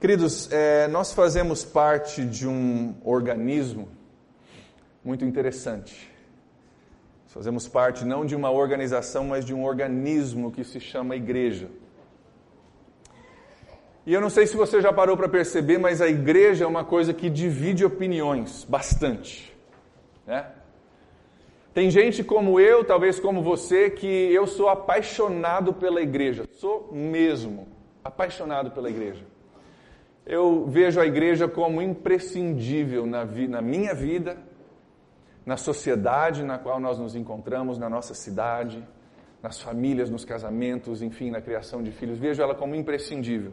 Queridos, é, nós fazemos parte de um organismo muito interessante. Fazemos parte não de uma organização, mas de um organismo que se chama igreja. E eu não sei se você já parou para perceber, mas a igreja é uma coisa que divide opiniões bastante. Né? Tem gente como eu, talvez como você, que eu sou apaixonado pela igreja. Sou mesmo apaixonado pela igreja. Eu vejo a igreja como imprescindível na, vi, na minha vida, na sociedade na qual nós nos encontramos, na nossa cidade, nas famílias, nos casamentos, enfim, na criação de filhos. Vejo ela como imprescindível.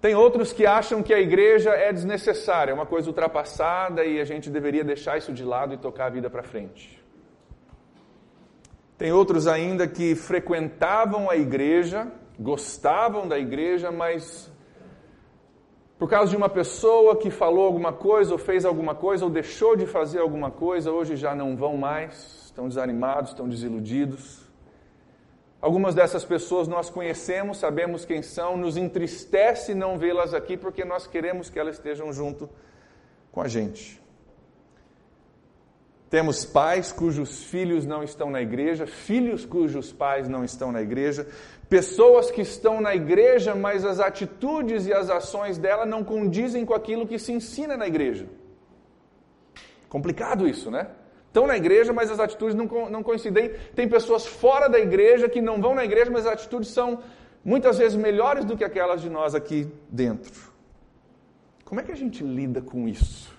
Tem outros que acham que a igreja é desnecessária, é uma coisa ultrapassada e a gente deveria deixar isso de lado e tocar a vida para frente. Tem outros ainda que frequentavam a igreja, gostavam da igreja, mas por causa de uma pessoa que falou alguma coisa, ou fez alguma coisa, ou deixou de fazer alguma coisa, hoje já não vão mais, estão desanimados, estão desiludidos. Algumas dessas pessoas nós conhecemos, sabemos quem são, nos entristece não vê-las aqui porque nós queremos que elas estejam junto com a gente. Temos pais cujos filhos não estão na igreja, filhos cujos pais não estão na igreja, pessoas que estão na igreja, mas as atitudes e as ações dela não condizem com aquilo que se ensina na igreja. Complicado isso, né? estão na igreja, mas as atitudes não, não coincidem. Tem pessoas fora da igreja que não vão na igreja, mas as atitudes são muitas vezes melhores do que aquelas de nós aqui dentro. Como é que a gente lida com isso?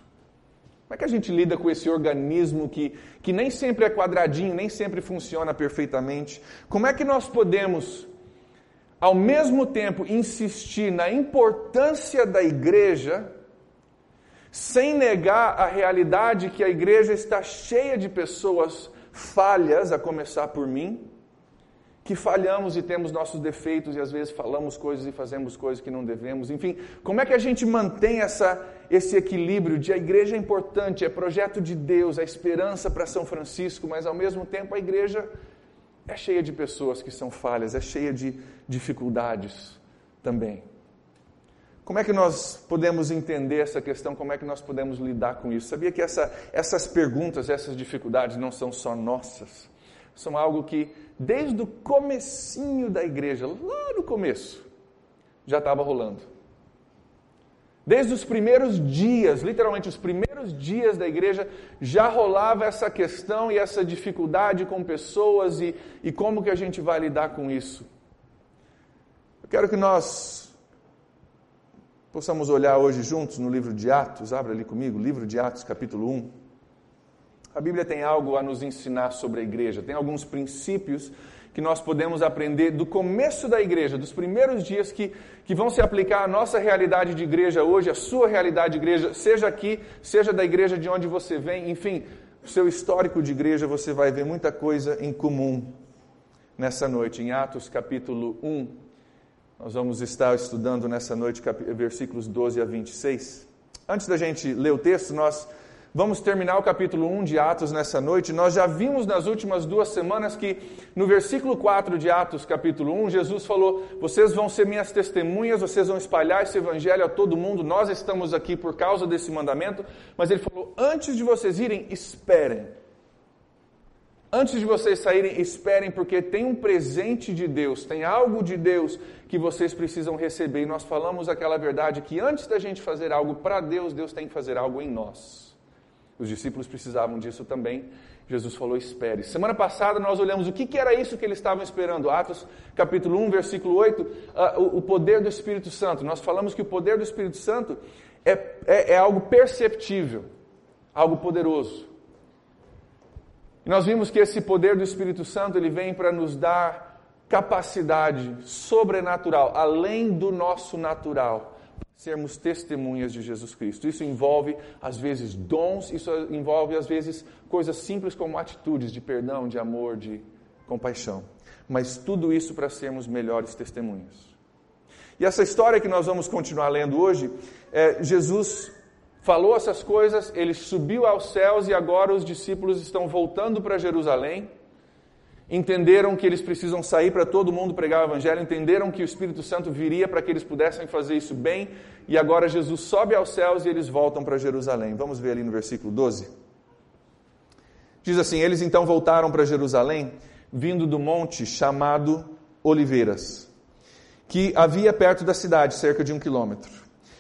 Como é que a gente lida com esse organismo que, que nem sempre é quadradinho, nem sempre funciona perfeitamente? Como é que nós podemos, ao mesmo tempo, insistir na importância da igreja sem negar a realidade que a igreja está cheia de pessoas falhas, a começar por mim, que falhamos e temos nossos defeitos e às vezes falamos coisas e fazemos coisas que não devemos. Enfim, como é que a gente mantém essa, esse equilíbrio de a igreja é importante, é projeto de Deus, é esperança para São Francisco, mas ao mesmo tempo a igreja é cheia de pessoas que são falhas, é cheia de dificuldades também. Como é que nós podemos entender essa questão? Como é que nós podemos lidar com isso? Sabia que essa, essas perguntas, essas dificuldades não são só nossas. São algo que, desde o comecinho da igreja, lá no começo, já estava rolando. Desde os primeiros dias, literalmente os primeiros dias da igreja, já rolava essa questão e essa dificuldade com pessoas e, e como que a gente vai lidar com isso. Eu quero que nós possamos olhar hoje juntos no livro de Atos, abra ali comigo, livro de Atos, capítulo 1. A Bíblia tem algo a nos ensinar sobre a igreja, tem alguns princípios que nós podemos aprender do começo da igreja, dos primeiros dias que, que vão se aplicar à nossa realidade de igreja hoje, à sua realidade de igreja, seja aqui, seja da igreja de onde você vem, enfim, o seu histórico de igreja, você vai ver muita coisa em comum nessa noite, em Atos capítulo 1, nós vamos estar estudando nessa noite versículos 12 a 26. Antes da gente ler o texto, nós vamos terminar o capítulo 1 de Atos nessa noite. Nós já vimos nas últimas duas semanas que no versículo 4 de Atos, capítulo 1, Jesus falou: Vocês vão ser minhas testemunhas, vocês vão espalhar esse evangelho a todo mundo. Nós estamos aqui por causa desse mandamento. Mas ele falou: Antes de vocês irem, esperem Antes de vocês saírem, esperem, porque tem um presente de Deus, tem algo de Deus que vocês precisam receber. E nós falamos aquela verdade que antes da gente fazer algo para Deus, Deus tem que fazer algo em nós. Os discípulos precisavam disso também. Jesus falou: espere. Semana passada nós olhamos o que, era isso que eles estavam esperando. Atos capítulo 1, versículo 8, uh, o, o, poder do Espírito Santo. Nós falamos que o poder do Espírito Santo é, é, é algo perceptível, algo poderoso. E nós vimos que esse poder do Espírito Santo ele vem para nos dar capacidade sobrenatural, além do nosso natural, sermos testemunhas de Jesus Cristo. Isso envolve, às vezes, dons, isso envolve, às vezes, coisas simples como atitudes de perdão, de amor, de compaixão. Mas tudo isso para sermos melhores testemunhas. E essa história que nós vamos continuar lendo hoje, é Jesus falou essas coisas, ele subiu aos céus e agora os discípulos estão voltando para Jerusalém. Entenderam que eles precisam sair para todo mundo pregar o Evangelho, entenderam que o Espírito Santo viria para que eles pudessem fazer isso bem, e agora Jesus sobe aos céus e eles voltam para Jerusalém. Vamos ver ali no versículo 12. Diz assim: Eles então voltaram para Jerusalém, vindo do monte chamado Oliveiras, que havia perto da cidade, cerca de um quilômetro.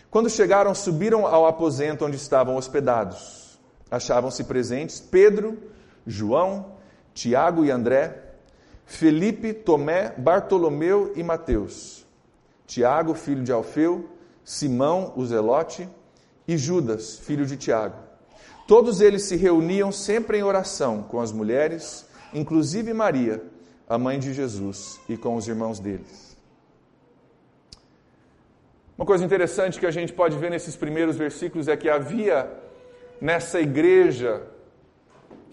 Quando chegaram, subiram ao aposento onde estavam hospedados. Achavam-se presentes Pedro, João, Tiago e André, Felipe, Tomé, Bartolomeu e Mateus, Tiago, filho de Alfeu, Simão, o Zelote, e Judas, filho de Tiago. Todos eles se reuniam sempre em oração com as mulheres, inclusive Maria, a mãe de Jesus, e com os irmãos deles. Uma coisa interessante que a gente pode ver nesses primeiros versículos é que havia nessa igreja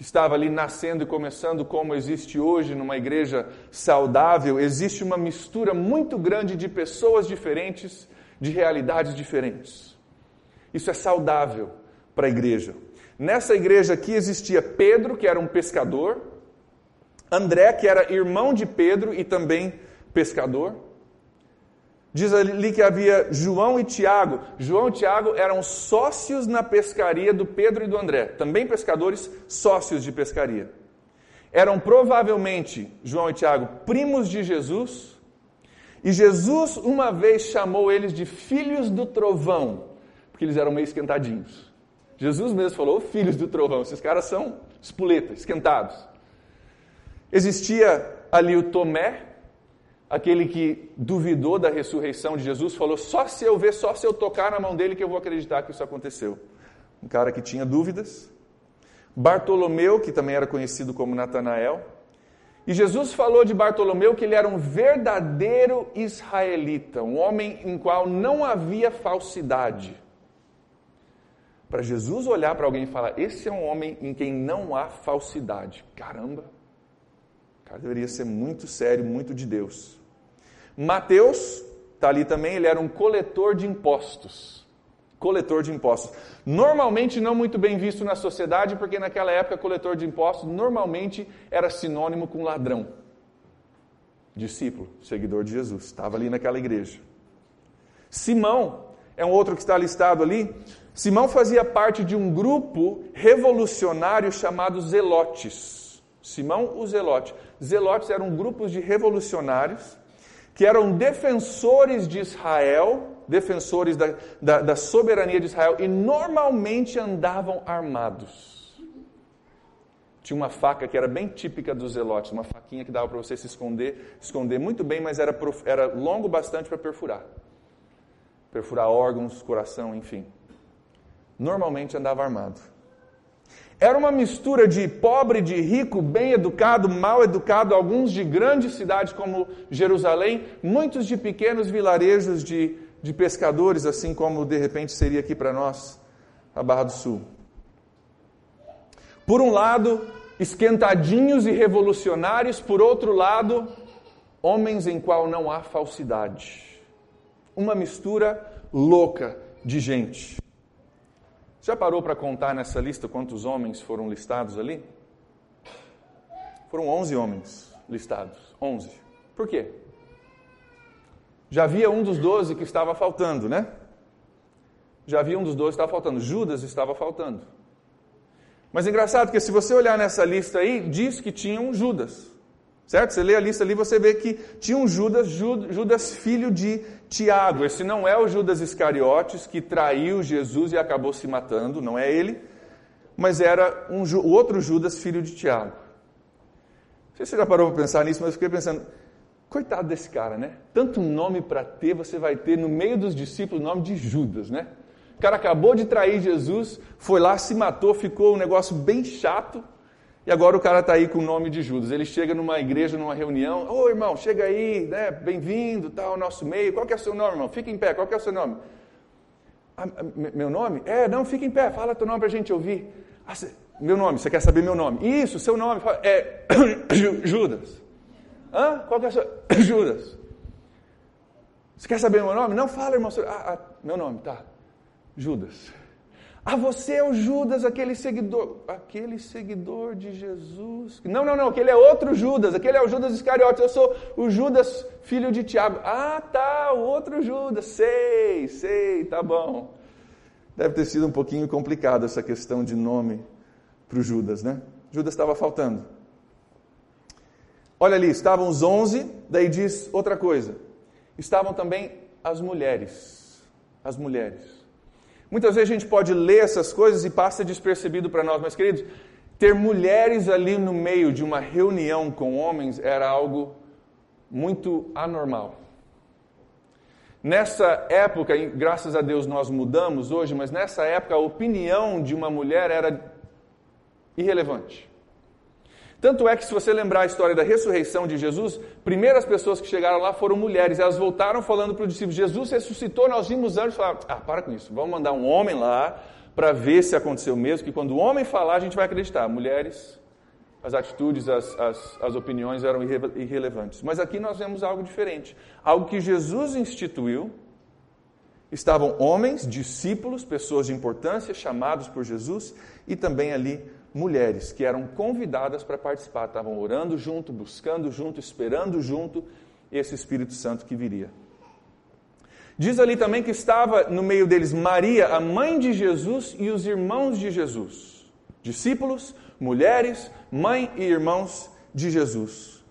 que estava ali nascendo e começando como existe hoje numa igreja saudável, existe uma mistura muito grande de pessoas diferentes, de realidades diferentes. Isso é saudável para a igreja. Nessa igreja aqui existia Pedro, que era um pescador, André, que era irmão de Pedro e também pescador, Diz ali que havia João e Tiago. João e Tiago eram sócios na pescaria do Pedro e do André, também pescadores, sócios de pescaria. Eram provavelmente, João e Tiago, primos de Jesus, e Jesus uma vez chamou eles de filhos do trovão, porque eles eram meio esquentadinhos. Jesus mesmo falou, filhos do trovão, esses caras são espoletas, esquentados. Existia ali o Tomé, aquele que duvidou da ressurreição de Jesus, falou: só se eu ver, só se eu tocar na mão dele que eu vou acreditar que isso aconteceu. Um cara que tinha dúvidas. Bartolomeu, que também era conhecido como Natanael. E Jesus falou de Bartolomeu que ele era um verdadeiro israelita, um homem em qual não havia falsidade. Para Jesus olhar para alguém e falar: Esse é um homem em quem não há falsidade. Caramba! O cara deveria ser muito sério, muito de Deus. Mateus, está ali também, ele era um coletor de impostos. Coletor de impostos. Normalmente não muito bem visto na sociedade, porque naquela época coletor de impostos normalmente era sinônimo com ladrão. Discípulo, seguidor de Jesus, estava ali naquela igreja. Simão é um outro que está listado ali. Simão fazia parte de um grupo revolucionário chamado Zelotes. Simão o Zelote. Zelotes eram grupos de revolucionários que eram defensores de Israel, defensores da, da, da soberania de Israel, e normalmente andavam armados. Tinha uma faca que era bem típica dos zelotes, uma faquinha que dava para você se esconder, esconder muito bem, mas era, era longo bastante para perfurar. Perfurar órgãos, coração, enfim. Normalmente andava armado. Era uma mistura de pobre, de rico, bem educado, mal educado, alguns de grandes cidades como Jerusalém, muitos de pequenos vilarejos de, de pescadores, assim como de repente seria aqui para nós a Barra do Sul. Por um lado, esquentadinhos e revolucionários, por outro lado, homens em qual não há falsidade. Uma mistura louca de gente. Já parou para contar nessa lista quantos homens foram listados ali? Foram 11 homens listados. 11. Por quê? Já havia um dos 12 que estava faltando, né? Já havia um dos 12 que estava faltando. Judas estava faltando. Mas é engraçado que se você olhar nessa lista aí, diz que tinham Judas. Certo? Você lê a lista ali, você vê que tinha um Judas, Judas filho de Tiago. Esse não é o Judas Iscariotes que traiu Jesus e acabou se matando, não é ele, mas era um, o outro Judas, filho de Tiago. Não sei se você já parou para pensar nisso, mas eu fiquei pensando, coitado desse cara, né? Tanto nome para ter, você vai ter no meio dos discípulos o nome de Judas, né? O cara acabou de trair Jesus, foi lá, se matou, ficou um negócio bem chato. E agora o cara está aí com o nome de Judas. Ele chega numa igreja, numa reunião. Ô irmão, chega aí, né? Bem-vindo, tá ao nosso meio. Qual que é o seu nome, irmão? Fica em pé, qual que é o seu nome? Ah, meu nome? É, não, fica em pé, fala teu nome para a gente ouvir. Ah, cê, meu nome, você quer saber meu nome? Isso, seu nome. Fala, é Judas. Hã? Qual que é o seu? Judas. Você quer saber meu nome? Não, fala, irmão. Ah, ah, meu nome, tá. Judas. Ah, você é o Judas, aquele seguidor, aquele seguidor de Jesus. Não, não, não, aquele é outro Judas, aquele é o Judas Iscariotes. Eu sou o Judas, filho de Tiago. Ah, tá, o outro Judas. Sei, sei, tá bom. Deve ter sido um pouquinho complicado essa questão de nome para o Judas, né? Judas estava faltando. Olha ali, estavam os onze, daí diz outra coisa. Estavam também as mulheres. As mulheres. Muitas vezes a gente pode ler essas coisas e passa despercebido para nós, mas queridos, ter mulheres ali no meio de uma reunião com homens era algo muito anormal. Nessa época, graças a Deus nós mudamos hoje, mas nessa época a opinião de uma mulher era irrelevante. Tanto é que, se você lembrar a história da ressurreição de Jesus, primeiras pessoas que chegaram lá foram mulheres. Elas voltaram falando para os discípulos: Jesus ressuscitou, nós vimos anjos. Falaram: Ah, para com isso, vamos mandar um homem lá para ver se aconteceu mesmo. Que quando o homem falar, a gente vai acreditar. Mulheres, as atitudes, as, as, as opiniões eram irre irrelevantes. Mas aqui nós vemos algo diferente. Algo que Jesus instituiu. Estavam homens, discípulos, pessoas de importância, chamados por Jesus, e também ali mulheres que eram convidadas para participar, estavam orando junto, buscando junto, esperando junto esse Espírito Santo que viria. Diz ali também que estava no meio deles Maria, a mãe de Jesus, e os irmãos de Jesus. Discípulos, mulheres, mãe e irmãos de Jesus.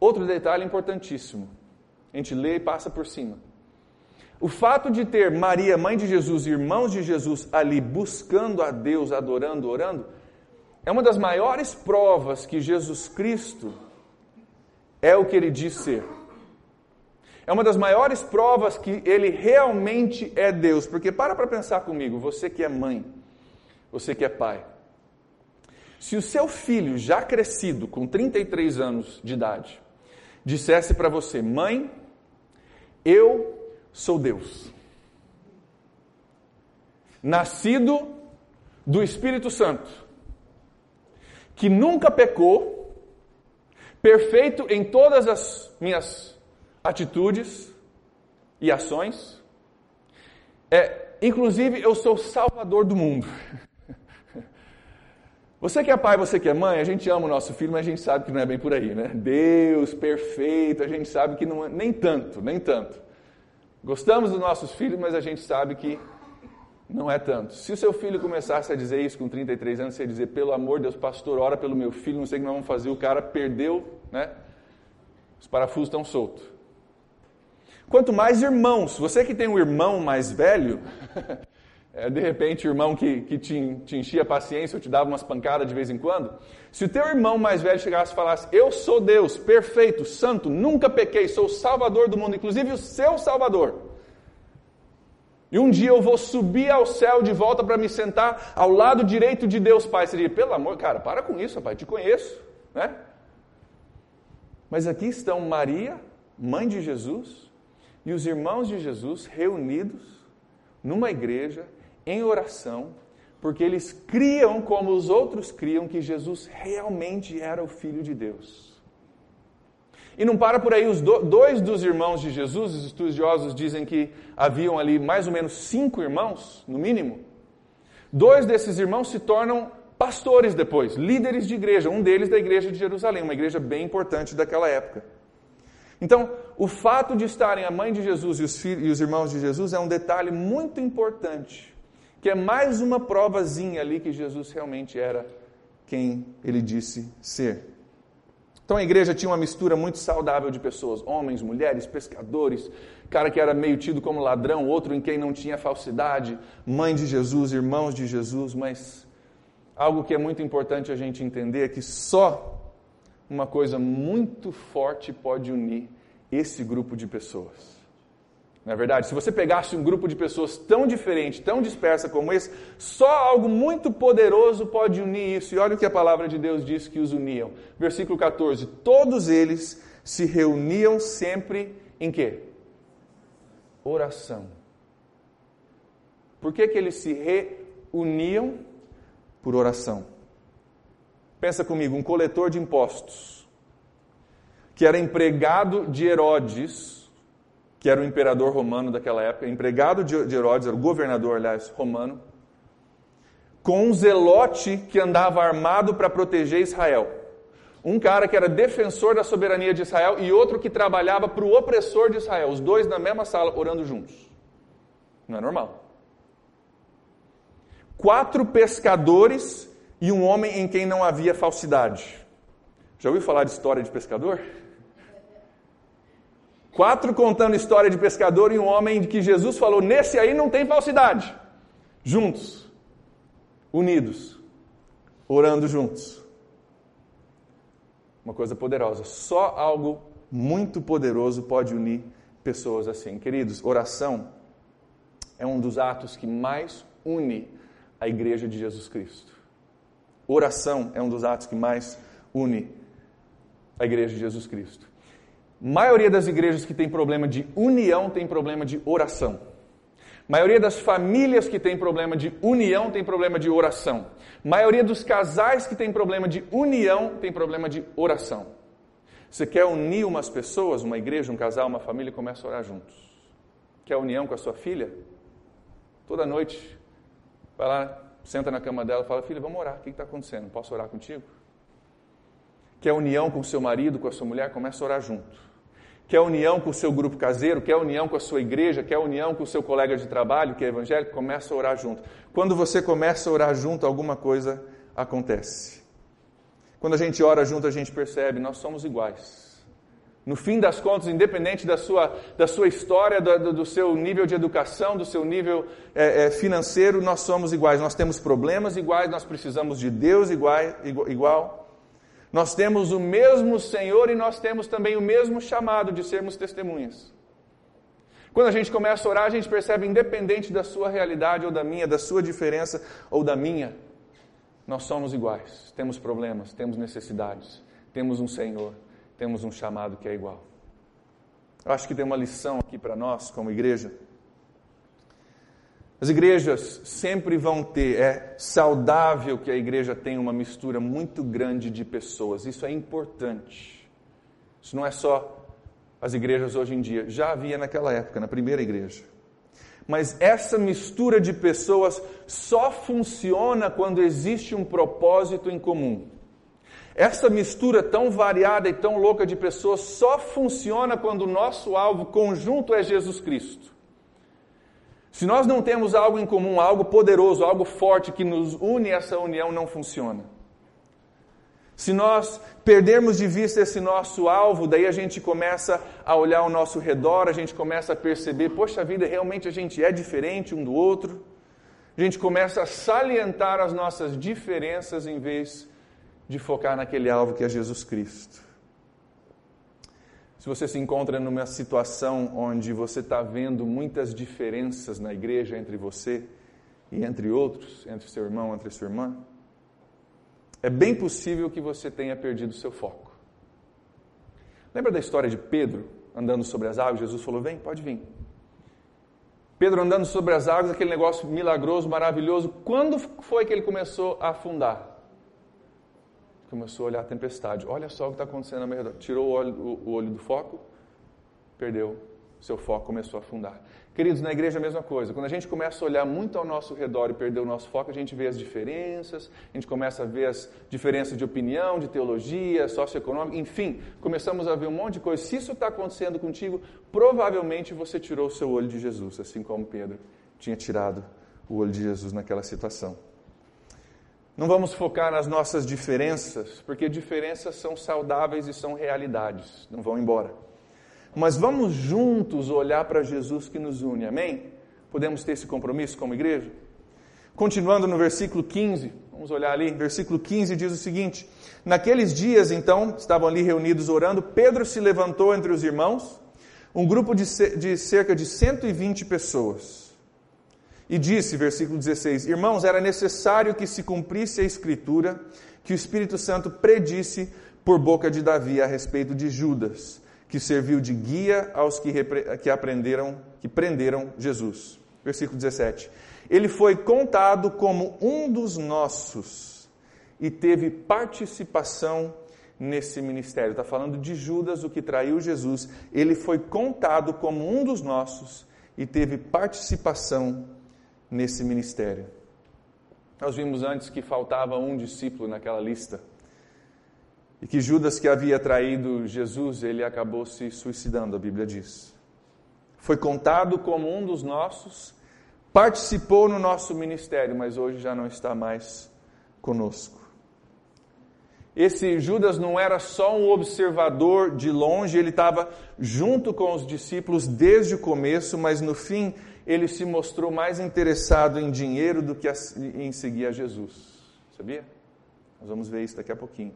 Outro detalhe importantíssimo. A gente lê e passa por cima. O fato de ter Maria, mãe de Jesus, e irmãos de Jesus ali buscando a Deus, adorando, orando, é uma das maiores provas que Jesus Cristo é o que ele diz ser. É uma das maiores provas que ele realmente é Deus. Porque para para pensar comigo, você que é mãe, você que é pai. Se o seu filho, já crescido, com 33 anos de idade, dissesse para você, mãe, eu sou Deus. Nascido do Espírito Santo que nunca pecou, perfeito em todas as minhas atitudes e ações. É, inclusive, eu sou salvador do mundo. Você que é pai, você que é mãe, a gente ama o nosso filho, mas a gente sabe que não é bem por aí, né? Deus perfeito, a gente sabe que não é, nem tanto, nem tanto. Gostamos dos nossos filhos, mas a gente sabe que não é tanto. Se o seu filho começasse a dizer isso com 33 anos, você ia dizer, pelo amor de Deus, pastor, ora pelo meu filho, não sei o que nós vamos fazer. O cara perdeu, né? Os parafusos estão soltos. Quanto mais irmãos, você que tem um irmão mais velho, é, de repente o irmão que, que te, te enchia a paciência ou te dava umas pancadas de vez em quando, se o teu irmão mais velho chegasse e falasse, eu sou Deus, perfeito, santo, nunca pequei, sou o salvador do mundo, inclusive o seu salvador, e um dia eu vou subir ao céu de volta para me sentar ao lado direito de Deus Pai. Você diria, pelo amor, cara, para com isso, pai, te conheço, né? Mas aqui estão Maria, mãe de Jesus, e os irmãos de Jesus reunidos numa igreja, em oração, porque eles criam como os outros criam que Jesus realmente era o Filho de Deus. E não para por aí, os do, dois dos irmãos de Jesus, os estudiosos dizem que haviam ali mais ou menos cinco irmãos, no mínimo. Dois desses irmãos se tornam pastores depois, líderes de igreja, um deles da igreja de Jerusalém, uma igreja bem importante daquela época. Então, o fato de estarem a mãe de Jesus e os, filhos, e os irmãos de Jesus é um detalhe muito importante, que é mais uma provazinha ali que Jesus realmente era quem ele disse ser. Então a igreja tinha uma mistura muito saudável de pessoas, homens, mulheres, pescadores, cara que era meio tido como ladrão, outro em quem não tinha falsidade, mãe de Jesus, irmãos de Jesus, mas algo que é muito importante a gente entender é que só uma coisa muito forte pode unir esse grupo de pessoas. Não é verdade? Se você pegasse um grupo de pessoas tão diferente, tão dispersa como esse, só algo muito poderoso pode unir isso. E olha o que a palavra de Deus diz que os uniam. Versículo 14: Todos eles se reuniam sempre em quê? Oração. Por que, que eles se reuniam? Por oração. Pensa comigo, um coletor de impostos, que era empregado de Herodes, que era o imperador romano daquela época, empregado de Herodes, era o governador, aliás, romano. com um zelote que andava armado para proteger Israel. Um cara que era defensor da soberania de Israel e outro que trabalhava para o opressor de Israel. Os dois na mesma sala, orando juntos. Não é normal. Quatro pescadores e um homem em quem não havia falsidade. Já ouviu falar de história de pescador? Quatro contando história de pescador e um homem que Jesus falou: nesse aí não tem falsidade. Juntos, unidos, orando juntos. Uma coisa poderosa. Só algo muito poderoso pode unir pessoas assim. Queridos, oração é um dos atos que mais une a igreja de Jesus Cristo. Oração é um dos atos que mais une a igreja de Jesus Cristo. Maioria das igrejas que tem problema de união tem problema de oração. Maioria das famílias que tem problema de união tem problema de oração. Maioria dos casais que tem problema de união tem problema de oração. Você quer unir umas pessoas, uma igreja, um casal, uma família, começa a orar juntos. Quer união com a sua filha? Toda noite, vai lá, senta na cama dela e fala: Filha, vamos orar, o que está acontecendo? Posso orar contigo? Quer união com o seu marido, com a sua mulher? Começa a orar junto. Quer união com o seu grupo caseiro? Quer união com a sua igreja? Quer união com o seu colega de trabalho que é evangélico? Começa a orar junto. Quando você começa a orar junto, alguma coisa acontece. Quando a gente ora junto, a gente percebe, nós somos iguais. No fim das contas, independente da sua, da sua história, do, do seu nível de educação, do seu nível é, é, financeiro, nós somos iguais. Nós temos problemas iguais, nós precisamos de Deus igual, igual. Nós temos o mesmo Senhor e nós temos também o mesmo chamado de sermos testemunhas. Quando a gente começa a orar, a gente percebe, independente da sua realidade ou da minha, da sua diferença ou da minha, nós somos iguais. Temos problemas, temos necessidades, temos um Senhor temos um chamado que é igual. Eu acho que tem uma lição aqui para nós, como igreja. As igrejas sempre vão ter, é saudável que a igreja tenha uma mistura muito grande de pessoas, isso é importante. Isso não é só as igrejas hoje em dia, já havia naquela época, na primeira igreja. Mas essa mistura de pessoas só funciona quando existe um propósito em comum. Essa mistura tão variada e tão louca de pessoas só funciona quando o nosso alvo conjunto é Jesus Cristo. Se nós não temos algo em comum, algo poderoso, algo forte que nos une, essa união não funciona. Se nós perdermos de vista esse nosso alvo, daí a gente começa a olhar ao nosso redor, a gente começa a perceber, poxa vida, realmente a gente é diferente um do outro. A gente começa a salientar as nossas diferenças em vez de focar naquele alvo que é Jesus Cristo. Se você se encontra numa situação onde você está vendo muitas diferenças na igreja entre você e entre outros, entre seu irmão, entre sua irmã, é bem possível que você tenha perdido seu foco. Lembra da história de Pedro andando sobre as águas? Jesus falou: Vem, pode vir. Pedro andando sobre as águas, aquele negócio milagroso, maravilhoso. Quando foi que ele começou a afundar? Começou a olhar a tempestade. Olha só o que está acontecendo ao meu redor. Tirou o olho, o, o olho do foco, perdeu. Seu foco começou a afundar. Queridos, na igreja é a mesma coisa. Quando a gente começa a olhar muito ao nosso redor e perder o nosso foco, a gente vê as diferenças, a gente começa a ver as diferenças de opinião, de teologia, socioeconômica, enfim, começamos a ver um monte de coisa. Se isso está acontecendo contigo, provavelmente você tirou o seu olho de Jesus, assim como Pedro tinha tirado o olho de Jesus naquela situação. Não vamos focar nas nossas diferenças, porque diferenças são saudáveis e são realidades, não vão embora. Mas vamos juntos olhar para Jesus que nos une, amém? Podemos ter esse compromisso como igreja? Continuando no versículo 15, vamos olhar ali, versículo 15 diz o seguinte: Naqueles dias, então, estavam ali reunidos orando, Pedro se levantou entre os irmãos, um grupo de, cerca de 120 pessoas e disse, versículo 16: Irmãos, era necessário que se cumprisse a Escritura que o Espírito Santo predisse por boca de Davi a respeito de Judas, que serviu de guia aos que, que aprenderam, que prenderam Jesus. Versículo 17. Ele foi contado como um dos nossos e teve participação nesse ministério. Está falando de Judas, o que traiu Jesus. Ele foi contado como um dos nossos e teve participação nesse ministério. Nós vimos antes que faltava um discípulo naquela lista. E que Judas, que havia traído Jesus, ele acabou se suicidando, a Bíblia diz. Foi contado como um dos nossos, participou no nosso ministério, mas hoje já não está mais conosco. Esse Judas não era só um observador de longe, ele estava junto com os discípulos desde o começo, mas no fim ele se mostrou mais interessado em dinheiro do que em seguir a Jesus. Sabia? Nós vamos ver isso daqui a pouquinho.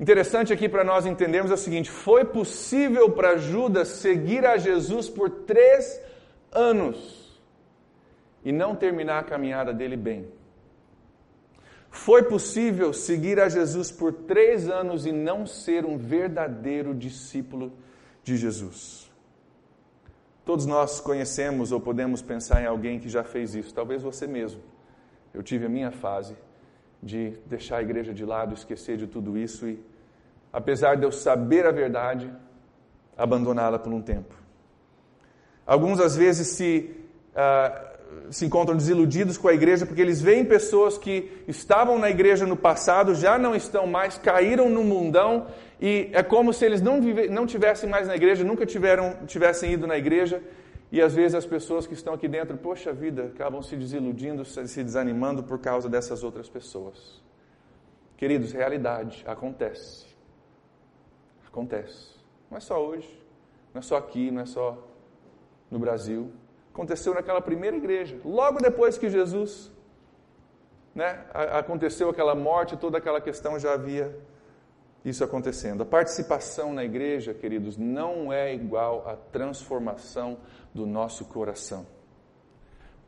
Interessante aqui para nós entendermos é o seguinte: foi possível para Judas seguir a Jesus por três anos e não terminar a caminhada dele bem. Foi possível seguir a Jesus por três anos e não ser um verdadeiro discípulo de Jesus. Todos nós conhecemos ou podemos pensar em alguém que já fez isso, talvez você mesmo. Eu tive a minha fase de deixar a igreja de lado, esquecer de tudo isso e, apesar de eu saber a verdade, abandoná-la por um tempo. Alguns às vezes se uh, se encontram desiludidos com a igreja porque eles veem pessoas que estavam na igreja no passado, já não estão mais, caíram no mundão e é como se eles não, vive, não tivessem mais na igreja, nunca tiveram, tivessem ido na igreja. E às vezes as pessoas que estão aqui dentro, poxa vida, acabam se desiludindo, se desanimando por causa dessas outras pessoas. Queridos, realidade, acontece. Acontece. Não é só hoje, não é só aqui, não é só no Brasil aconteceu naquela primeira igreja, logo depois que Jesus né, aconteceu aquela morte, toda aquela questão já havia isso acontecendo. A participação na igreja, queridos, não é igual à transformação do nosso coração.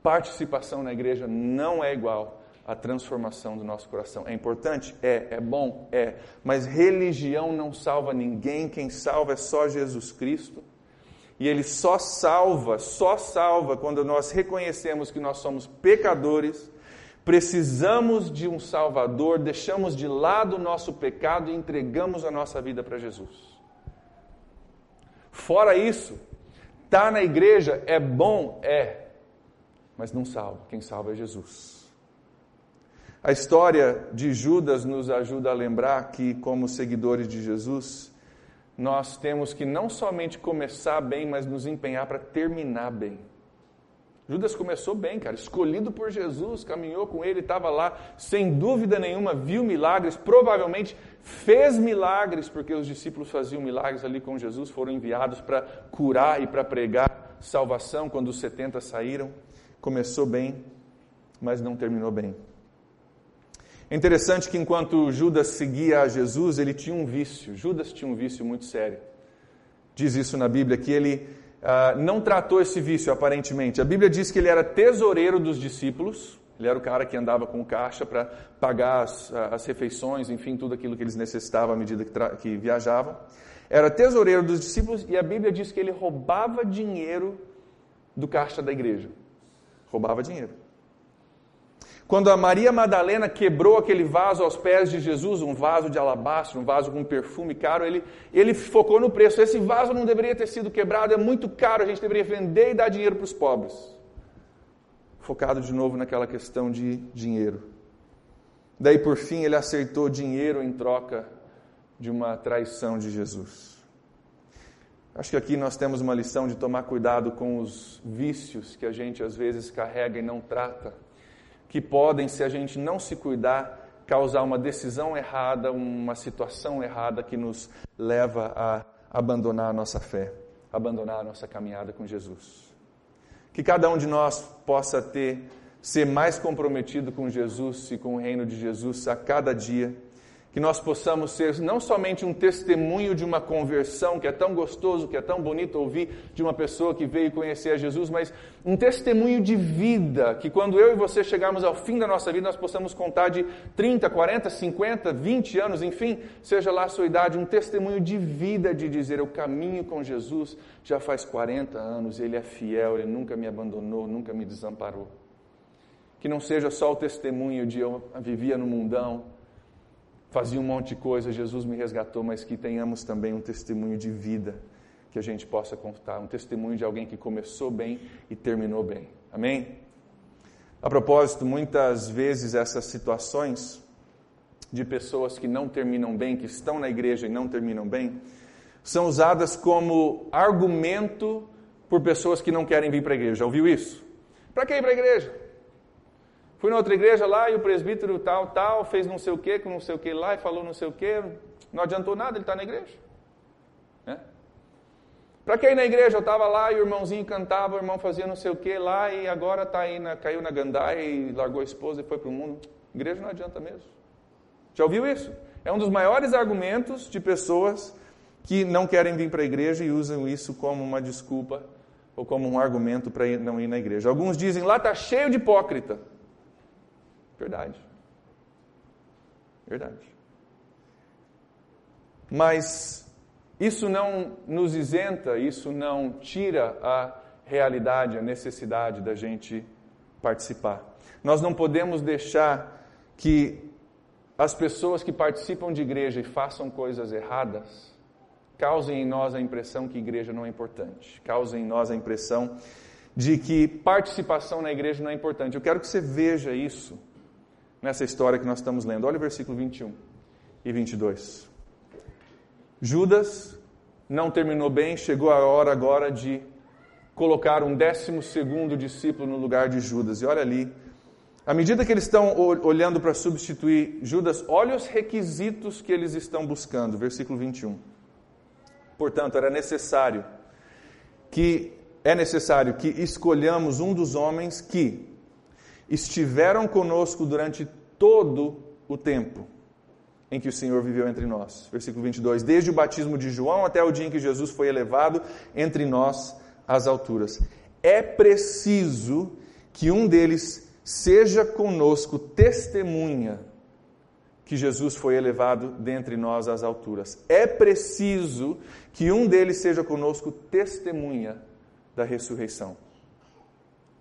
Participação na igreja não é igual à transformação do nosso coração. É importante? É. É bom? É. Mas religião não salva ninguém. Quem salva é só Jesus Cristo. E ele só salva, só salva quando nós reconhecemos que nós somos pecadores, precisamos de um Salvador, deixamos de lado o nosso pecado e entregamos a nossa vida para Jesus. Fora isso, tá na igreja é bom? É, mas não salva. Quem salva é Jesus. A história de Judas nos ajuda a lembrar que, como seguidores de Jesus, nós temos que não somente começar bem, mas nos empenhar para terminar bem. Judas começou bem, cara, escolhido por Jesus, caminhou com ele, estava lá, sem dúvida nenhuma, viu milagres, provavelmente fez milagres, porque os discípulos faziam milagres ali com Jesus, foram enviados para curar e para pregar salvação quando os 70 saíram. Começou bem, mas não terminou bem. É interessante que enquanto Judas seguia a Jesus, ele tinha um vício. Judas tinha um vício muito sério. Diz isso na Bíblia, que ele ah, não tratou esse vício aparentemente. A Bíblia diz que ele era tesoureiro dos discípulos, ele era o cara que andava com caixa para pagar as, as, refeições, enfim, tudo aquilo que eles necessitavam à medida que, que viajavam. Era tesoureiro dos discípulos e a Bíblia diz que ele roubava dinheiro do caixa da igreja. Roubava dinheiro. Quando a Maria Madalena quebrou aquele vaso aos pés de Jesus, um vaso de alabastro, um vaso com perfume caro, ele, ele focou no preço. Esse vaso não deveria ter sido quebrado, é muito caro, a gente deveria vender e dar dinheiro para os pobres. Focado de novo naquela questão de dinheiro. Daí, por fim, ele aceitou dinheiro em troca de uma traição de Jesus. Acho que aqui nós temos uma lição de tomar cuidado com os vícios que a gente às vezes carrega e não trata que podem, se a gente não se cuidar, causar uma decisão errada, uma situação errada que nos leva a abandonar a nossa fé, abandonar a nossa caminhada com Jesus. Que cada um de nós possa ter ser mais comprometido com Jesus e com o reino de Jesus a cada dia que nós possamos ser não somente um testemunho de uma conversão, que é tão gostoso, que é tão bonito ouvir de uma pessoa que veio conhecer a Jesus, mas um testemunho de vida, que quando eu e você chegarmos ao fim da nossa vida, nós possamos contar de 30, 40, 50, 20 anos, enfim, seja lá a sua idade, um testemunho de vida de dizer: Eu caminho com Jesus já faz 40 anos, Ele é fiel, Ele nunca me abandonou, nunca me desamparou. Que não seja só o testemunho de eu vivia no mundão, fazia um monte de coisa, Jesus me resgatou, mas que tenhamos também um testemunho de vida que a gente possa contar, um testemunho de alguém que começou bem e terminou bem. Amém? A propósito, muitas vezes essas situações de pessoas que não terminam bem, que estão na igreja e não terminam bem, são usadas como argumento por pessoas que não querem vir para a igreja. Já ouviu isso? Para que ir para a igreja? Fui na outra igreja lá e o presbítero tal, tal, fez não sei o que, com não sei o que lá e falou não sei o que. Não adiantou nada, ele está na igreja. Né? Para que ir na igreja? Eu estava lá e o irmãozinho cantava, o irmão fazia não sei o que lá e agora tá aí na, caiu na gandaia e largou a esposa e foi para o mundo. Igreja não adianta mesmo. Já ouviu isso? É um dos maiores argumentos de pessoas que não querem vir para a igreja e usam isso como uma desculpa ou como um argumento para não ir na igreja. Alguns dizem lá está cheio de hipócrita. Verdade. Verdade. Mas isso não nos isenta, isso não tira a realidade, a necessidade da gente participar. Nós não podemos deixar que as pessoas que participam de igreja e façam coisas erradas causem em nós a impressão que igreja não é importante, causem em nós a impressão de que participação na igreja não é importante. Eu quero que você veja isso nessa história que nós estamos lendo. Olha o versículo 21 e 22. Judas não terminou bem, chegou a hora agora de colocar um décimo segundo discípulo no lugar de Judas. E olha ali, à medida que eles estão olhando para substituir Judas, olha os requisitos que eles estão buscando. Versículo 21. Portanto, era necessário que é necessário que escolhamos um dos homens que estiveram conosco durante todo o tempo em que o Senhor viveu entre nós. Versículo 22. Desde o batismo de João até o dia em que Jesus foi elevado entre nós às alturas. É preciso que um deles seja conosco testemunha que Jesus foi elevado dentre nós às alturas. É preciso que um deles seja conosco testemunha da ressurreição.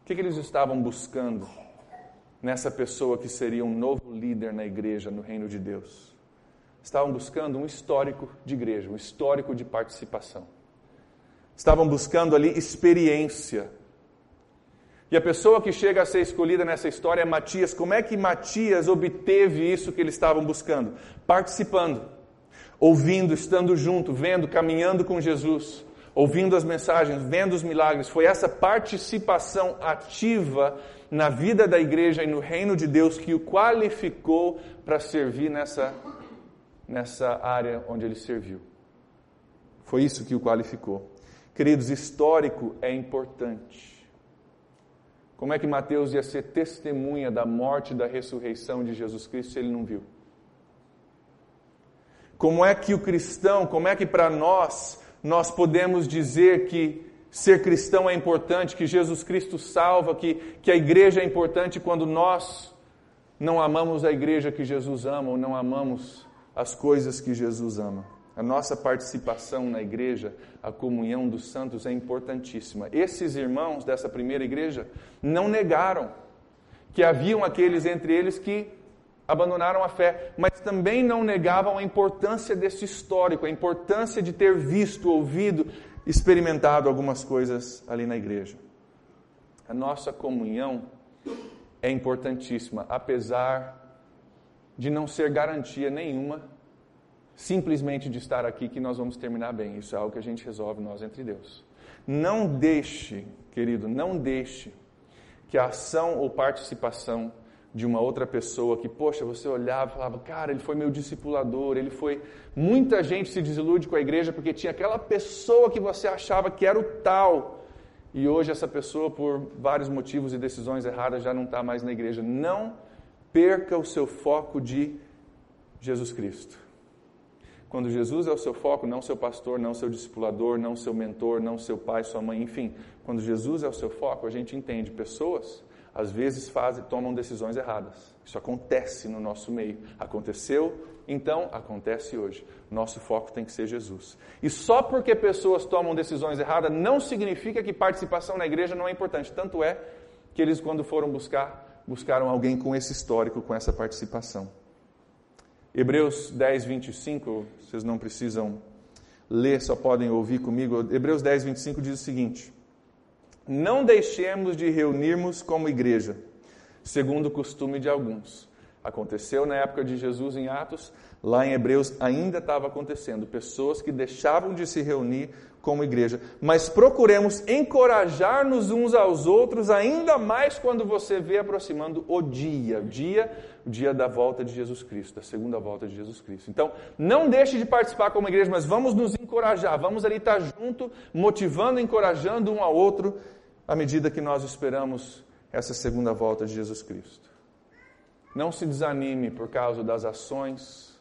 O que, que eles estavam buscando nessa pessoa que seria um novo líder na igreja, no reino de Deus? Estavam buscando um histórico de igreja, um histórico de participação. Estavam buscando ali experiência e a pessoa que chega a ser escolhida nessa história é Matias. Como é que Matias obteve isso que eles estavam buscando? Participando, ouvindo, estando junto, vendo, caminhando com Jesus, ouvindo as mensagens, vendo os milagres. Foi essa participação ativa na vida da igreja e no reino de Deus que o qualificou para servir nessa, nessa área onde ele serviu. Foi isso que o qualificou. Queridos, histórico é importante. Como é que Mateus ia ser testemunha da morte e da ressurreição de Jesus Cristo se ele não viu? Como é que o cristão, como é que para nós, nós podemos dizer que ser cristão é importante, que Jesus Cristo salva, que, que a igreja é importante quando nós não amamos a igreja que Jesus ama ou não amamos as coisas que Jesus ama? A nossa participação na igreja, a comunhão dos santos é importantíssima. Esses irmãos dessa primeira igreja não negaram que haviam aqueles entre eles que abandonaram a fé, mas também não negavam a importância desse histórico, a importância de ter visto, ouvido, experimentado algumas coisas ali na igreja. A nossa comunhão é importantíssima, apesar de não ser garantia nenhuma simplesmente de estar aqui que nós vamos terminar bem. Isso é algo que a gente resolve nós entre Deus. Não deixe, querido, não deixe que a ação ou participação de uma outra pessoa que, poxa, você olhava e falava, cara, ele foi meu discipulador, ele foi. Muita gente se desilude com a igreja porque tinha aquela pessoa que você achava que era o tal. E hoje essa pessoa, por vários motivos e decisões erradas, já não está mais na igreja. Não perca o seu foco de Jesus Cristo. Quando Jesus é o seu foco, não seu pastor, não seu discipulador, não seu mentor, não seu pai, sua mãe, enfim. Quando Jesus é o seu foco, a gente entende pessoas às vezes fazem, tomam decisões erradas. Isso acontece no nosso meio. Aconteceu, então acontece hoje. Nosso foco tem que ser Jesus. E só porque pessoas tomam decisões erradas não significa que participação na igreja não é importante. Tanto é que eles, quando foram buscar, buscaram alguém com esse histórico, com essa participação. Hebreus 10, 25, vocês não precisam ler, só podem ouvir comigo. Hebreus 10, 25 diz o seguinte: Não deixemos de reunirmos como igreja, segundo o costume de alguns. Aconteceu na época de Jesus em Atos, lá em Hebreus ainda estava acontecendo. Pessoas que deixavam de se reunir como igreja. Mas procuremos encorajar-nos uns aos outros, ainda mais quando você vê aproximando o dia, o dia, o dia da volta de Jesus Cristo, da segunda volta de Jesus Cristo. Então, não deixe de participar como igreja, mas vamos nos encorajar, vamos ali estar junto, motivando, encorajando um ao outro, à medida que nós esperamos essa segunda volta de Jesus Cristo. Não se desanime por causa das ações,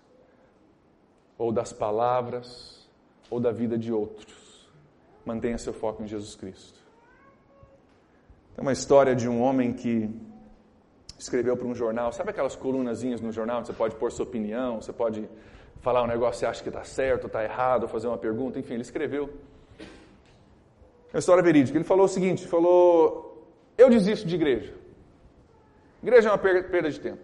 ou das palavras, ou da vida de outros mantenha seu foco em Jesus Cristo. Tem uma história de um homem que escreveu para um jornal, sabe aquelas colunazinhas no jornal onde você pode pôr sua opinião, você pode falar um negócio que você acha que está certo, está errado, fazer uma pergunta, enfim, ele escreveu. É uma história verídica. Ele falou o seguinte: falou, eu desisto de igreja. Igreja é uma perda de tempo.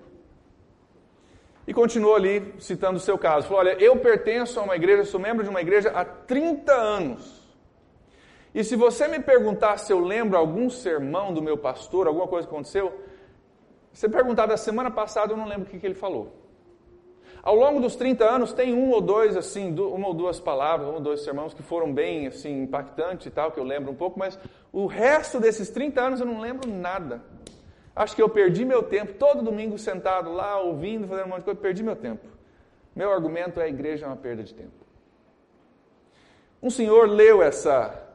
E continuou ali citando o seu caso. Falou: Olha, eu pertenço a uma igreja, sou membro de uma igreja há 30 anos. E se você me perguntar se eu lembro algum sermão do meu pastor, alguma coisa que aconteceu, você perguntar da semana passada, eu não lembro o que, que ele falou. Ao longo dos 30 anos, tem um ou dois, assim, uma ou duas palavras, um ou dois sermões que foram bem, assim, impactantes e tal, que eu lembro um pouco, mas o resto desses 30 anos eu não lembro nada. Acho que eu perdi meu tempo, todo domingo sentado lá, ouvindo, fazendo um monte de coisa, perdi meu tempo. Meu argumento é a igreja é uma perda de tempo. Um senhor leu essa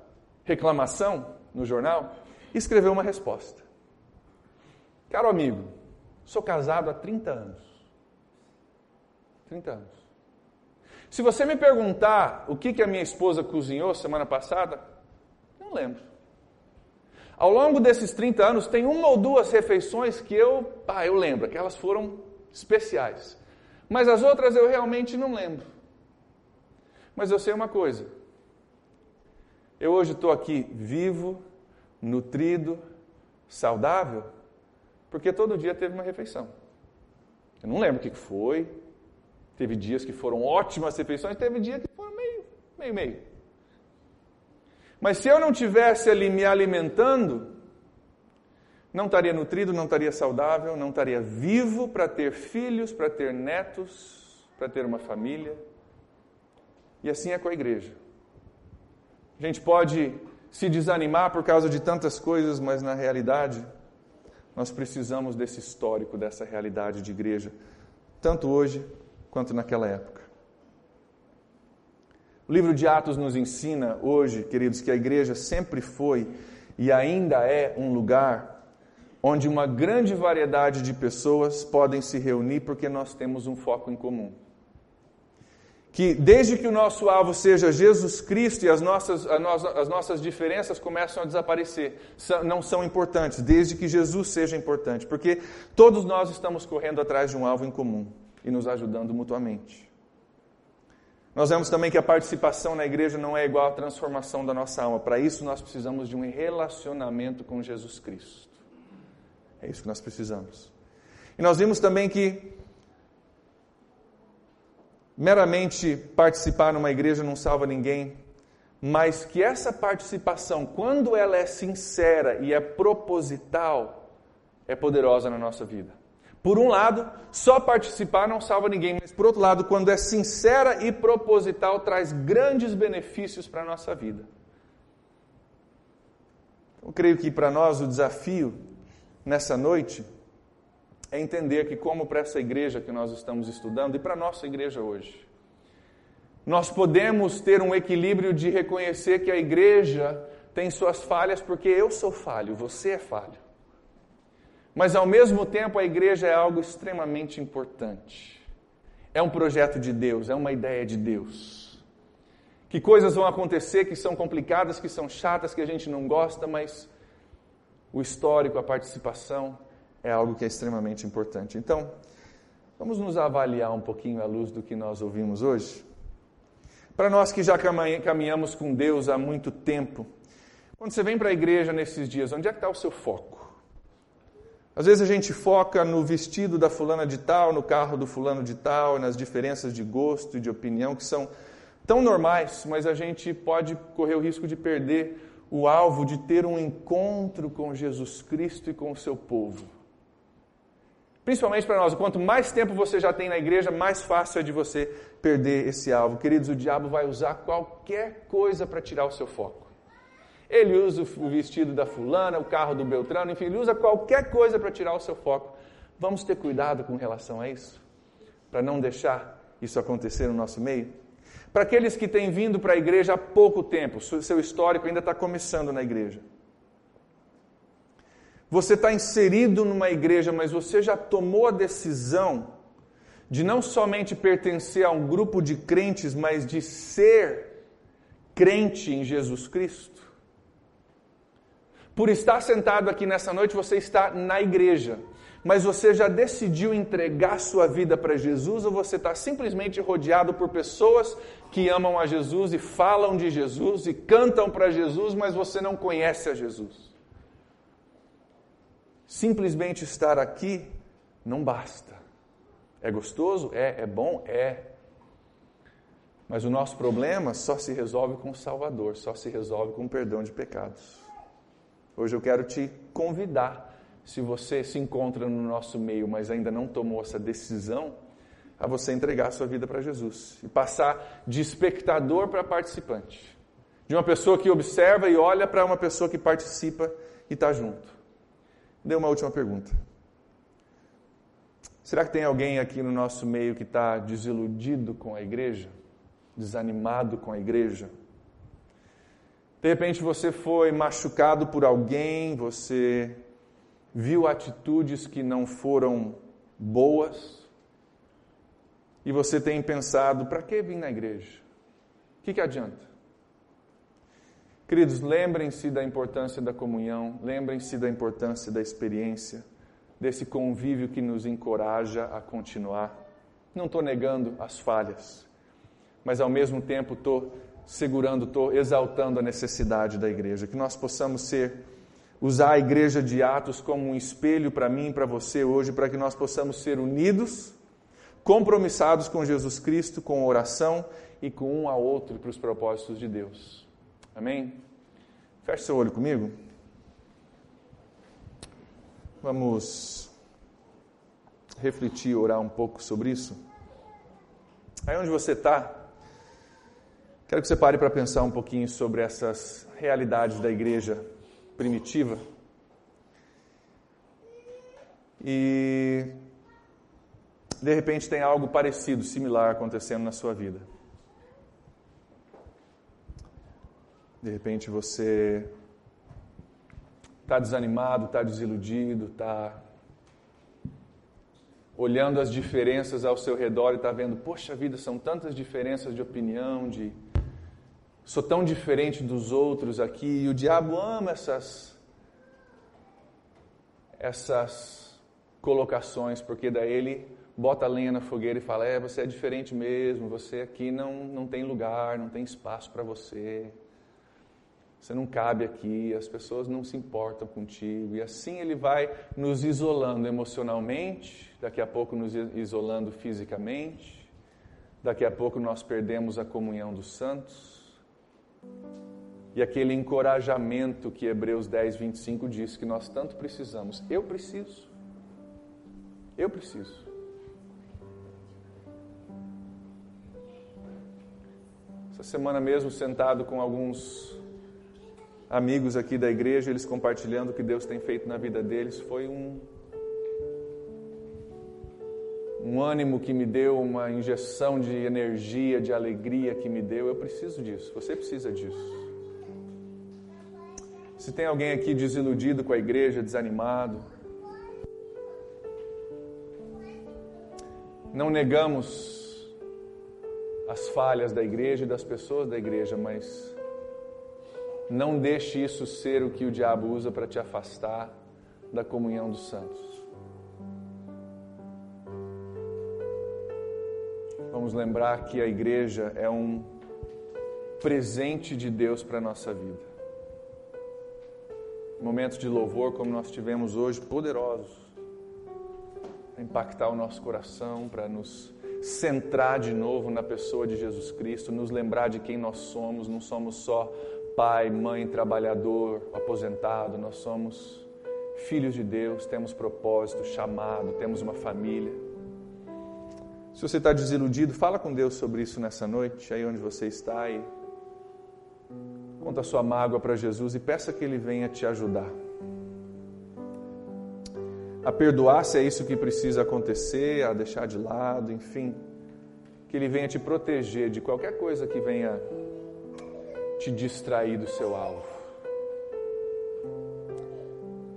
reclamação no jornal e escreveu uma resposta. Caro amigo, sou casado há 30 anos. 30 anos. Se você me perguntar o que, que a minha esposa cozinhou semana passada, não lembro. Ao longo desses 30 anos, tem uma ou duas refeições que eu, ah, eu lembro, que elas foram especiais. Mas as outras eu realmente não lembro. Mas eu sei uma coisa: eu hoje estou aqui vivo, nutrido, saudável, porque todo dia teve uma refeição. Eu não lembro o que foi. Teve dias que foram ótimas refeições, teve dias que foram meio, meio, meio. Mas se eu não tivesse ali me alimentando, não estaria nutrido, não estaria saudável, não estaria vivo para ter filhos, para ter netos, para ter uma família. E assim é com a igreja. A gente pode se desanimar por causa de tantas coisas, mas na realidade, nós precisamos desse histórico, dessa realidade de igreja, tanto hoje quanto naquela época. O livro de Atos nos ensina hoje, queridos, que a igreja sempre foi e ainda é um lugar onde uma grande variedade de pessoas podem se reunir porque nós temos um foco em comum que desde que o nosso alvo seja Jesus Cristo e as nossas, as nossas diferenças começam a desaparecer, não são importantes, desde que Jesus seja importante, porque todos nós estamos correndo atrás de um alvo em comum e nos ajudando mutuamente. Nós vemos também que a participação na igreja não é igual à transformação da nossa alma. Para isso, nós precisamos de um relacionamento com Jesus Cristo. É isso que nós precisamos. E nós vimos também que meramente participar numa igreja não salva ninguém, mas que essa participação, quando ela é sincera e é proposital, é poderosa na nossa vida. Por um lado, só participar não salva ninguém, mas por outro lado, quando é sincera e proposital, traz grandes benefícios para a nossa vida. Eu creio que para nós o desafio nessa noite é entender que, como para essa igreja que nós estamos estudando e para a nossa igreja hoje, nós podemos ter um equilíbrio de reconhecer que a igreja tem suas falhas, porque eu sou falho, você é falho. Mas ao mesmo tempo, a igreja é algo extremamente importante. É um projeto de Deus, é uma ideia de Deus. Que coisas vão acontecer que são complicadas, que são chatas, que a gente não gosta, mas o histórico, a participação, é algo que é extremamente importante. Então, vamos nos avaliar um pouquinho à luz do que nós ouvimos hoje? Para nós que já caminhamos com Deus há muito tempo, quando você vem para a igreja nesses dias, onde é que está o seu foco? Às vezes a gente foca no vestido da fulana de tal, no carro do fulano de tal, nas diferenças de gosto e de opinião que são tão normais, mas a gente pode correr o risco de perder o alvo de ter um encontro com Jesus Cristo e com o seu povo. Principalmente para nós, quanto mais tempo você já tem na igreja, mais fácil é de você perder esse alvo. Queridos, o diabo vai usar qualquer coisa para tirar o seu foco. Ele usa o vestido da fulana, o carro do Beltrano, enfim, ele usa qualquer coisa para tirar o seu foco. Vamos ter cuidado com relação a isso, para não deixar isso acontecer no nosso meio. Para aqueles que têm vindo para a igreja há pouco tempo, seu histórico ainda está começando na igreja. Você está inserido numa igreja, mas você já tomou a decisão de não somente pertencer a um grupo de crentes, mas de ser crente em Jesus Cristo? Por estar sentado aqui nessa noite, você está na igreja, mas você já decidiu entregar sua vida para Jesus ou você está simplesmente rodeado por pessoas que amam a Jesus e falam de Jesus e cantam para Jesus, mas você não conhece a Jesus? Simplesmente estar aqui não basta. É gostoso? É. É bom? É. Mas o nosso problema só se resolve com o Salvador, só se resolve com o perdão de pecados. Hoje eu quero te convidar se você se encontra no nosso meio, mas ainda não tomou essa decisão, a você entregar a sua vida para Jesus e passar de espectador para participante. De uma pessoa que observa e olha para uma pessoa que participa e está junto. Dê uma última pergunta. Será que tem alguém aqui no nosso meio que está desiludido com a igreja? Desanimado com a igreja? De repente você foi machucado por alguém, você viu atitudes que não foram boas e você tem pensado: para que vir na igreja? O que, que adianta? Queridos, lembrem-se da importância da comunhão, lembrem-se da importância da experiência, desse convívio que nos encoraja a continuar. Não estou negando as falhas, mas ao mesmo tempo estou segurando, estou exaltando a necessidade da igreja, que nós possamos ser usar a igreja de Atos como um espelho para mim e para você hoje, para que nós possamos ser unidos, compromissados com Jesus Cristo, com oração e com um ao outro para os propósitos de Deus. Amém? Feche seu olho comigo. Vamos refletir, orar um pouco sobre isso. Aí onde você está, quero que você pare para pensar um pouquinho sobre essas realidades da igreja primitiva. E de repente tem algo parecido, similar acontecendo na sua vida. De repente você está desanimado, está desiludido, está olhando as diferenças ao seu redor e está vendo, poxa vida, são tantas diferenças de opinião, de sou tão diferente dos outros aqui, e o diabo ama essas, essas colocações, porque daí ele bota a lenha na fogueira e fala: É, você é diferente mesmo, você aqui não, não tem lugar, não tem espaço para você, você não cabe aqui, as pessoas não se importam contigo, e assim ele vai nos isolando emocionalmente, daqui a pouco nos isolando fisicamente, daqui a pouco nós perdemos a comunhão dos santos e aquele encorajamento que Hebreus 10, 25 diz que nós tanto precisamos. Eu preciso. Eu preciso. Essa semana mesmo, sentado com alguns amigos aqui da igreja, eles compartilhando o que Deus tem feito na vida deles, foi um, um ânimo que me deu, uma injeção de energia, de alegria que me deu. Eu preciso disso, você precisa disso. Se tem alguém aqui desiludido com a igreja, desanimado, não negamos as falhas da igreja e das pessoas da igreja, mas não deixe isso ser o que o diabo usa para te afastar da comunhão dos santos. Vamos lembrar que a igreja é um presente de Deus para a nossa vida. Momentos de louvor como nós tivemos hoje, poderosos, para impactar o nosso coração, para nos centrar de novo na pessoa de Jesus Cristo, nos lembrar de quem nós somos, não somos só pai, mãe, trabalhador, aposentado, nós somos filhos de Deus, temos propósito, chamado, temos uma família. Se você está desiludido, fala com Deus sobre isso nessa noite, aí onde você está, e conta a sua mágoa para Jesus e peça que Ele venha te ajudar. A perdoar se é isso que precisa acontecer, a deixar de lado, enfim. Que Ele venha te proteger de qualquer coisa que venha te distrair do seu alvo.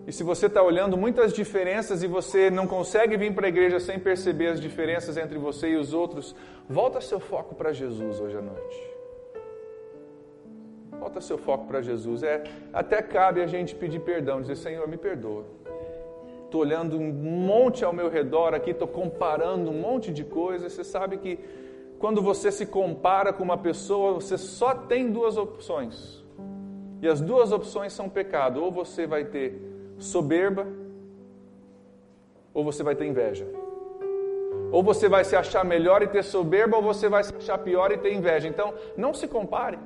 E se você está olhando muitas diferenças e você não consegue vir para a igreja sem perceber as diferenças entre você e os outros, volta seu foco para Jesus hoje à noite. Volta seu foco para Jesus. É, até cabe a gente pedir perdão, dizer, Senhor, me perdoa. Estou olhando um monte ao meu redor aqui, estou comparando um monte de coisas. Você sabe que quando você se compara com uma pessoa, você só tem duas opções. E as duas opções são pecado. Ou você vai ter soberba, ou você vai ter inveja. Ou você vai se achar melhor e ter soberba, ou você vai se achar pior e ter inveja. Então, não se compare.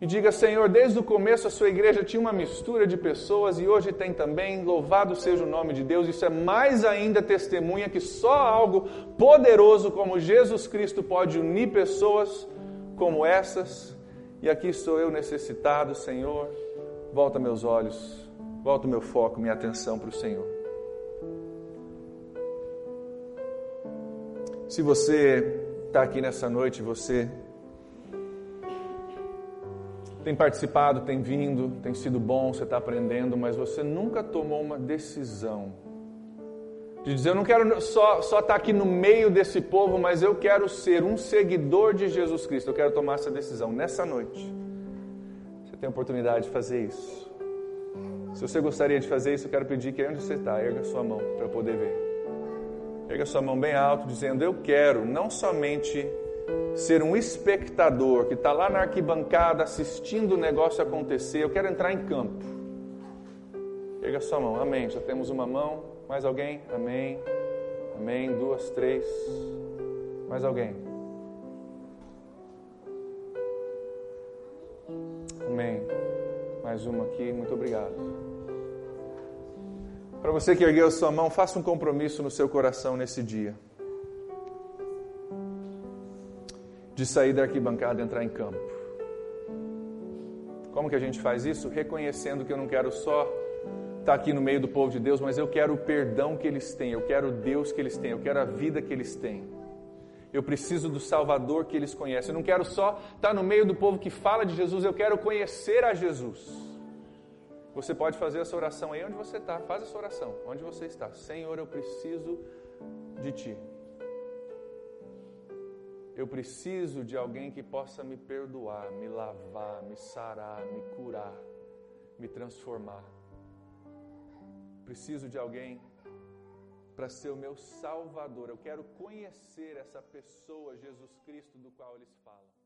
E diga, Senhor, desde o começo a sua igreja tinha uma mistura de pessoas e hoje tem também. Louvado seja o nome de Deus. Isso é mais ainda testemunha que só algo poderoso como Jesus Cristo pode unir pessoas como essas. E aqui estou eu necessitado, Senhor. Volta meus olhos, volta o meu foco, minha atenção para o Senhor. Se você está aqui nessa noite, você tem participado, tem vindo, tem sido bom, você está aprendendo, mas você nunca tomou uma decisão de dizer: Eu não quero só, só estar tá aqui no meio desse povo, mas eu quero ser um seguidor de Jesus Cristo. Eu quero tomar essa decisão nessa noite. Tem a oportunidade de fazer isso. Se você gostaria de fazer isso, eu quero pedir que onde você está, erga sua mão para eu poder ver. Erga sua mão bem alto, dizendo: Eu quero não somente ser um espectador que está lá na arquibancada assistindo o negócio acontecer. Eu quero entrar em campo. Pega sua mão. Amém. Já temos uma mão. Mais alguém? Amém. Amém. Duas, três. Mais alguém? Amém. Mais uma aqui. Muito obrigado. Para você que ergueu sua mão, faça um compromisso no seu coração nesse dia. de sair da arquibancada e entrar em campo. Como que a gente faz isso? Reconhecendo que eu não quero só estar aqui no meio do povo de Deus, mas eu quero o perdão que eles têm, eu quero o Deus que eles têm, eu quero a vida que eles têm. Eu preciso do Salvador que eles conhecem. Eu não quero só estar no meio do povo que fala de Jesus, eu quero conhecer a Jesus. Você pode fazer essa oração aí onde você está. Faz essa oração, onde você está. Senhor, eu preciso de Ti. Eu preciso de alguém que possa me perdoar, me lavar, me sarar, me curar, me transformar. Preciso de alguém para ser o meu Salvador. Eu quero conhecer essa pessoa, Jesus Cristo, do qual eles falam.